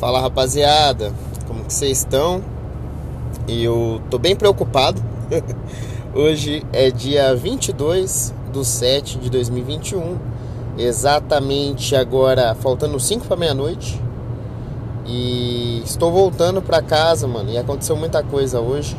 Fala rapaziada, como que vocês estão? Eu tô bem preocupado. Hoje é dia 22 do 7 de 2021, exatamente agora faltando 5 para meia-noite. E estou voltando para casa, mano. E aconteceu muita coisa hoje.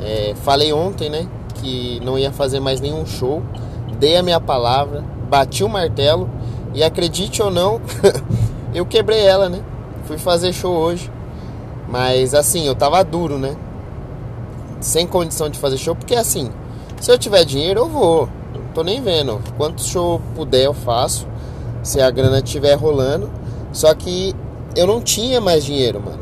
É, falei ontem, né, que não ia fazer mais nenhum show. Dei a minha palavra, bati o martelo e acredite ou não, eu quebrei ela, né? Fui fazer show hoje. Mas assim, eu tava duro, né? Sem condição de fazer show, porque assim, se eu tiver dinheiro, eu vou. Não tô nem vendo. Quantos show puder, eu faço. Se a grana estiver rolando. Só que eu não tinha mais dinheiro, mano.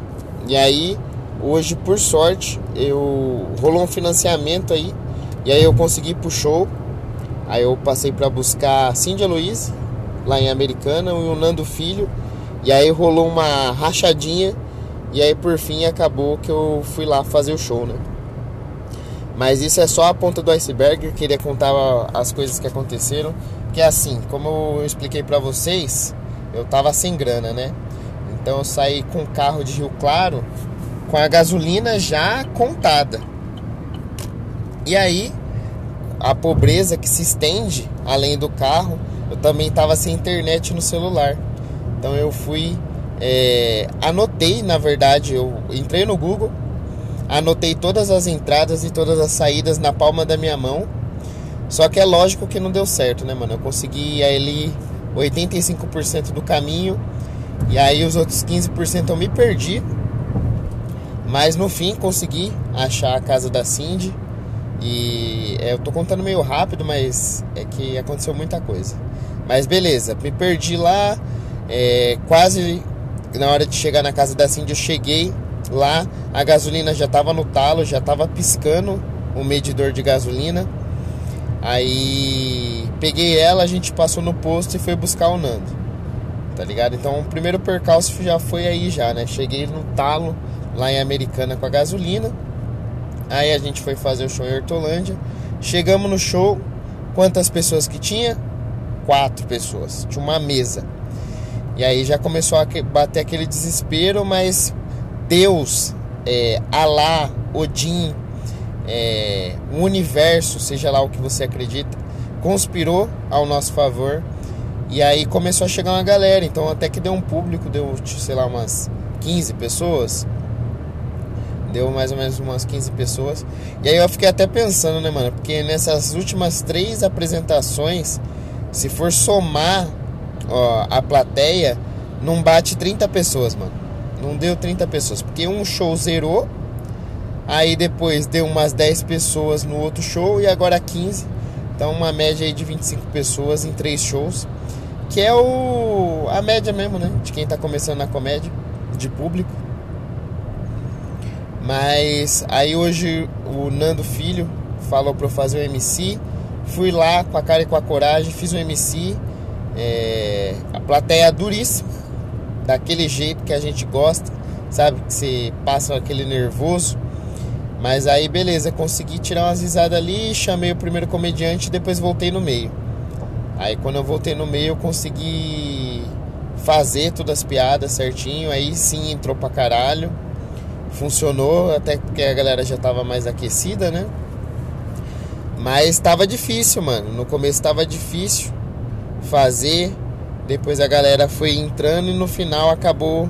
E aí, hoje, por sorte, eu rolou um financiamento aí. E aí eu consegui ir pro show. Aí eu passei para buscar Cindy Luiz, lá em Americana, e o Nando Filho e aí rolou uma rachadinha e aí por fim acabou que eu fui lá fazer o show, né? Mas isso é só a ponta do iceberg, eu queria contar as coisas que aconteceram, que é assim, como eu expliquei para vocês, eu tava sem grana, né? Então eu saí com o carro de Rio Claro com a gasolina já contada. E aí a pobreza que se estende além do carro, eu também tava sem internet no celular. Então eu fui, é, anotei, na verdade, eu entrei no Google, anotei todas as entradas e todas as saídas na palma da minha mão. Só que é lógico que não deu certo, né, mano? Eu consegui ali 85% do caminho e aí os outros 15% eu me perdi. Mas no fim consegui achar a casa da Cindy. E é, eu tô contando meio rápido, mas é que aconteceu muita coisa. Mas beleza, me perdi lá, é, quase na hora de chegar na casa da Cindy, eu cheguei lá, a gasolina já estava no talo, já estava piscando o medidor de gasolina. Aí peguei ela, a gente passou no posto e foi buscar o Nando. Tá ligado? Então o primeiro percalço já foi aí já, né? Cheguei no talo lá em Americana com a gasolina. Aí a gente foi fazer o show em Hortolândia. Chegamos no show, quantas pessoas que tinha? Quatro pessoas. Tinha uma mesa. E aí já começou a bater aquele desespero, mas Deus, é, Alá, Odin, é, o universo, seja lá o que você acredita, conspirou ao nosso favor. E aí começou a chegar uma galera, então até que deu um público, deu, sei lá, umas 15 pessoas. Deu mais ou menos umas 15 pessoas. E aí eu fiquei até pensando, né, mano? Porque nessas últimas três apresentações, se for somar ó, a plateia não bate 30 pessoas, mano. Não deu 30 pessoas. Porque um show zerou. Aí depois deu umas 10 pessoas no outro show e agora 15. Então uma média aí de 25 pessoas em três shows. Que é o a média mesmo, né? De quem tá começando na comédia, de público. Mas aí hoje o Nando Filho falou pra eu fazer o MC. Fui lá com a cara e com a coragem, fiz o MC. É, a plateia é duríssima, daquele jeito que a gente gosta, sabe? Que você passa aquele nervoso. Mas aí, beleza, consegui tirar umas risadas ali, chamei o primeiro comediante e depois voltei no meio. Aí, quando eu voltei no meio, eu consegui fazer todas as piadas certinho. Aí sim entrou pra caralho. Funcionou, até porque a galera já tava mais aquecida, né? Mas tava difícil, mano. No começo tava difícil fazer. Depois a galera foi entrando e no final acabou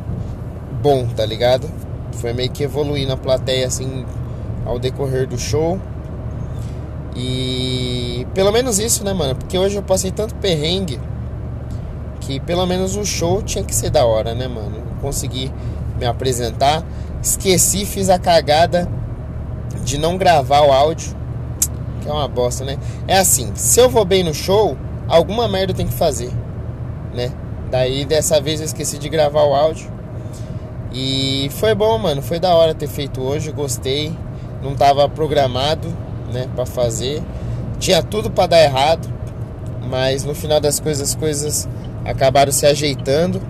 bom, tá ligado? Foi meio que evoluindo a plateia assim ao decorrer do show. E pelo menos isso, né, mano? Porque hoje eu passei tanto perrengue que pelo menos o show tinha que ser da hora, né, mano? consegui me apresentar. Esqueci, fiz a cagada de não gravar o áudio, que é uma bosta, né? É assim, se eu vou bem no show, alguma merda tem que fazer, né? Daí dessa vez eu esqueci de gravar o áudio. E foi bom, mano, foi da hora ter feito hoje, gostei. Não tava programado, né, para fazer. Tinha tudo para dar errado, mas no final das coisas as coisas acabaram se ajeitando.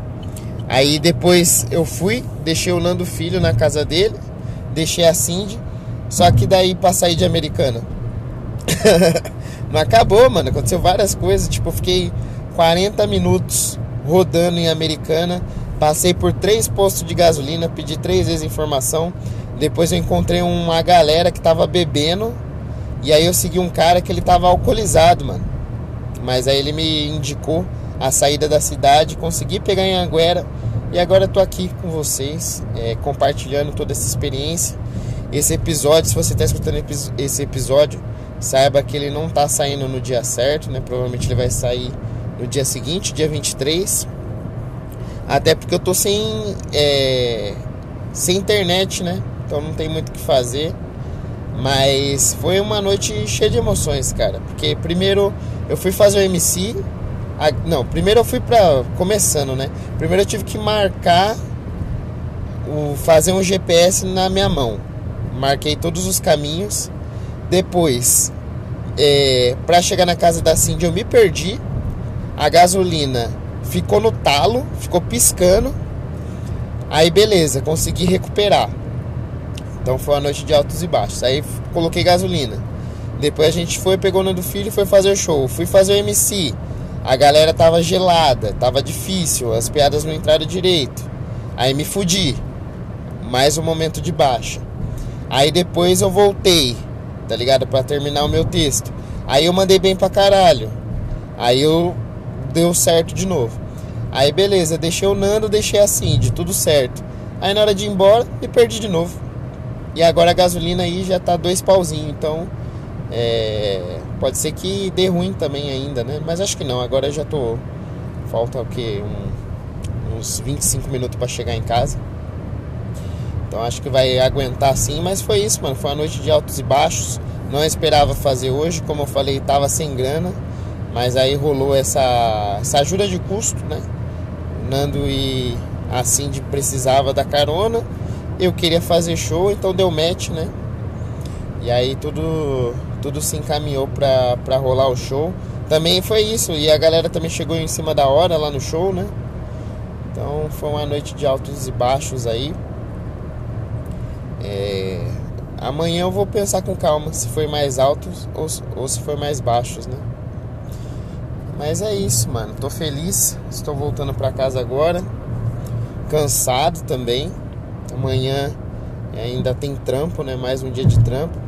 Aí depois eu fui, deixei o Nando Filho na casa dele, deixei a Cindy, só que daí pra sair de Americana. Não acabou, mano. Aconteceu várias coisas. Tipo, eu fiquei 40 minutos rodando em Americana. Passei por três postos de gasolina, pedi três vezes informação. Depois eu encontrei uma galera que tava bebendo. E aí eu segui um cara que ele tava alcoolizado, mano. Mas aí ele me indicou a saída da cidade, consegui pegar em Anguera. E agora eu tô aqui com vocês, é, compartilhando toda essa experiência. Esse episódio, se você está escutando esse episódio, saiba que ele não está saindo no dia certo, né? Provavelmente ele vai sair no dia seguinte, dia 23. Até porque eu tô sem, é, sem internet, né? Então não tem muito o que fazer. Mas foi uma noite cheia de emoções, cara. Porque primeiro eu fui fazer o MC. A, não, primeiro eu fui pra. Começando, né? Primeiro eu tive que marcar. O, fazer um GPS na minha mão. Marquei todos os caminhos. Depois, é, para chegar na casa da Cindy, eu me perdi. A gasolina ficou no talo, ficou piscando. Aí beleza, consegui recuperar. Então foi uma noite de altos e baixos. Aí coloquei gasolina. Depois a gente foi, pegou no do filho e foi fazer o show. Fui fazer o MC. A galera tava gelada, tava difícil, as piadas não entraram direito. Aí me fudi. Mais um momento de baixa. Aí depois eu voltei, tá ligado? Para terminar o meu texto. Aí eu mandei bem pra caralho. Aí eu deu certo de novo. Aí beleza, deixei o Nando, deixei a Cindy, tudo certo. Aí na hora de ir embora, me perdi de novo. E agora a gasolina aí já tá dois pauzinhos, então é, pode ser que dê ruim também ainda, né? Mas acho que não, agora já tô. Falta o que? Um, uns 25 minutos para chegar em casa. Então acho que vai aguentar sim, mas foi isso, mano. Foi uma noite de altos e baixos. Não esperava fazer hoje, como eu falei, tava sem grana. Mas aí rolou essa, essa ajuda de custo, né? Nando e a Cindy precisava da carona. Eu queria fazer show, então deu match, né? E aí tudo, tudo se encaminhou pra, pra rolar o show. Também foi isso, e a galera também chegou em cima da hora lá no show, né? Então foi uma noite de altos e baixos aí. É... Amanhã eu vou pensar com calma se foi mais altos ou, ou se foi mais baixos, né? Mas é isso, mano. Tô feliz. Estou voltando para casa agora. Cansado também. Amanhã ainda tem trampo, né? Mais um dia de trampo.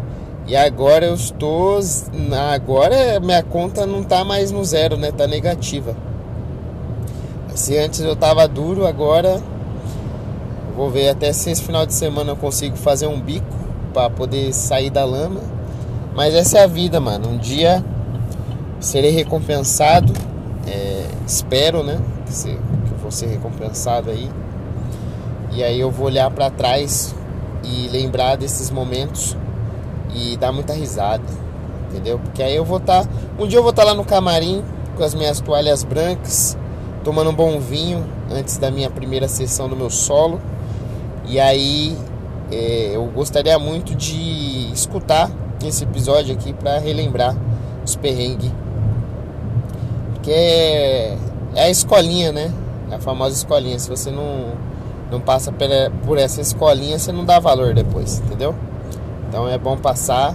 E agora eu estou. Agora minha conta não tá mais no zero, né? Tá negativa. Se antes eu tava duro, agora. Vou ver até se esse final de semana eu consigo fazer um bico para poder sair da lama. Mas essa é a vida, mano. Um dia serei recompensado. É, espero, né? Que, se, que vou ser recompensado aí. E aí eu vou olhar para trás e lembrar desses momentos e dar muita risada, entendeu? Porque aí eu vou estar, tá, um dia eu vou estar tá lá no camarim com as minhas toalhas brancas, tomando um bom vinho antes da minha primeira sessão do meu solo. E aí é, eu gostaria muito de escutar esse episódio aqui para relembrar os perrengues que é, é a escolinha, né? É a famosa escolinha. Se você não, não passa por essa escolinha, você não dá valor depois, entendeu? Então é bom passar.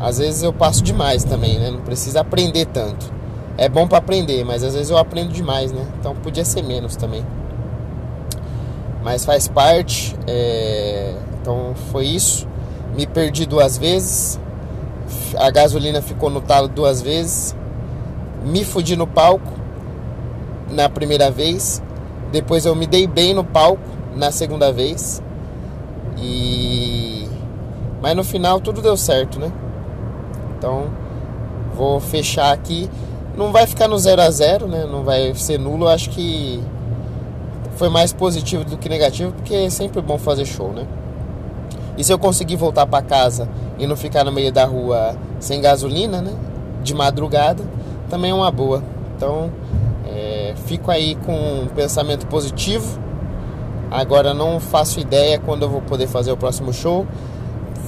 Às vezes eu passo demais também, né? Não precisa aprender tanto. É bom para aprender, mas às vezes eu aprendo demais, né? Então podia ser menos também. Mas faz parte. É... Então foi isso. Me perdi duas vezes. A gasolina ficou no talo duas vezes me fudi no palco na primeira vez, depois eu me dei bem no palco na segunda vez. E mas no final tudo deu certo, né? Então vou fechar aqui. Não vai ficar no 0 a 0, né? Não vai ser nulo. Acho que foi mais positivo do que negativo, porque é sempre bom fazer show, né? E se eu conseguir voltar para casa e não ficar no meio da rua sem gasolina, né? De madrugada, também é uma boa. Então, é, fico aí com um pensamento positivo. Agora não faço ideia quando eu vou poder fazer o próximo show.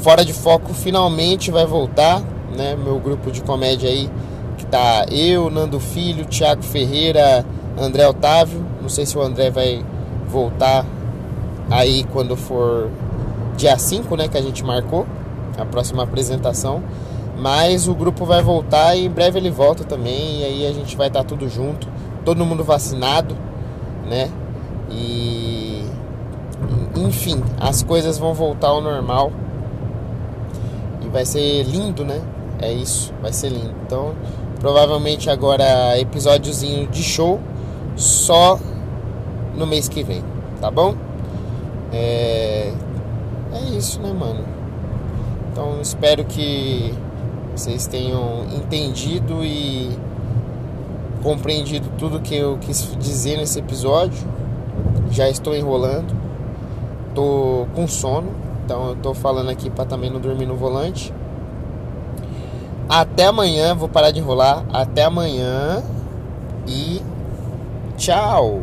Fora de Foco finalmente vai voltar, né? Meu grupo de comédia aí que tá eu, Nando Filho, Thiago Ferreira, André Otávio. Não sei se o André vai voltar aí quando for dia 5, né, que a gente marcou a próxima apresentação. Mas o grupo vai voltar e em breve ele volta também. E aí a gente vai estar tudo junto, todo mundo vacinado, né? E enfim, as coisas vão voltar ao normal. E vai ser lindo, né? É isso, vai ser lindo. Então, provavelmente agora episódiozinho de show só no mês que vem, tá bom? É, é isso, né, mano? Então, espero que vocês tenham entendido e compreendido tudo que eu quis dizer nesse episódio. Já estou enrolando. Tô com sono, então eu tô falando aqui para também não dormir no volante. Até amanhã, vou parar de enrolar. Até amanhã e tchau.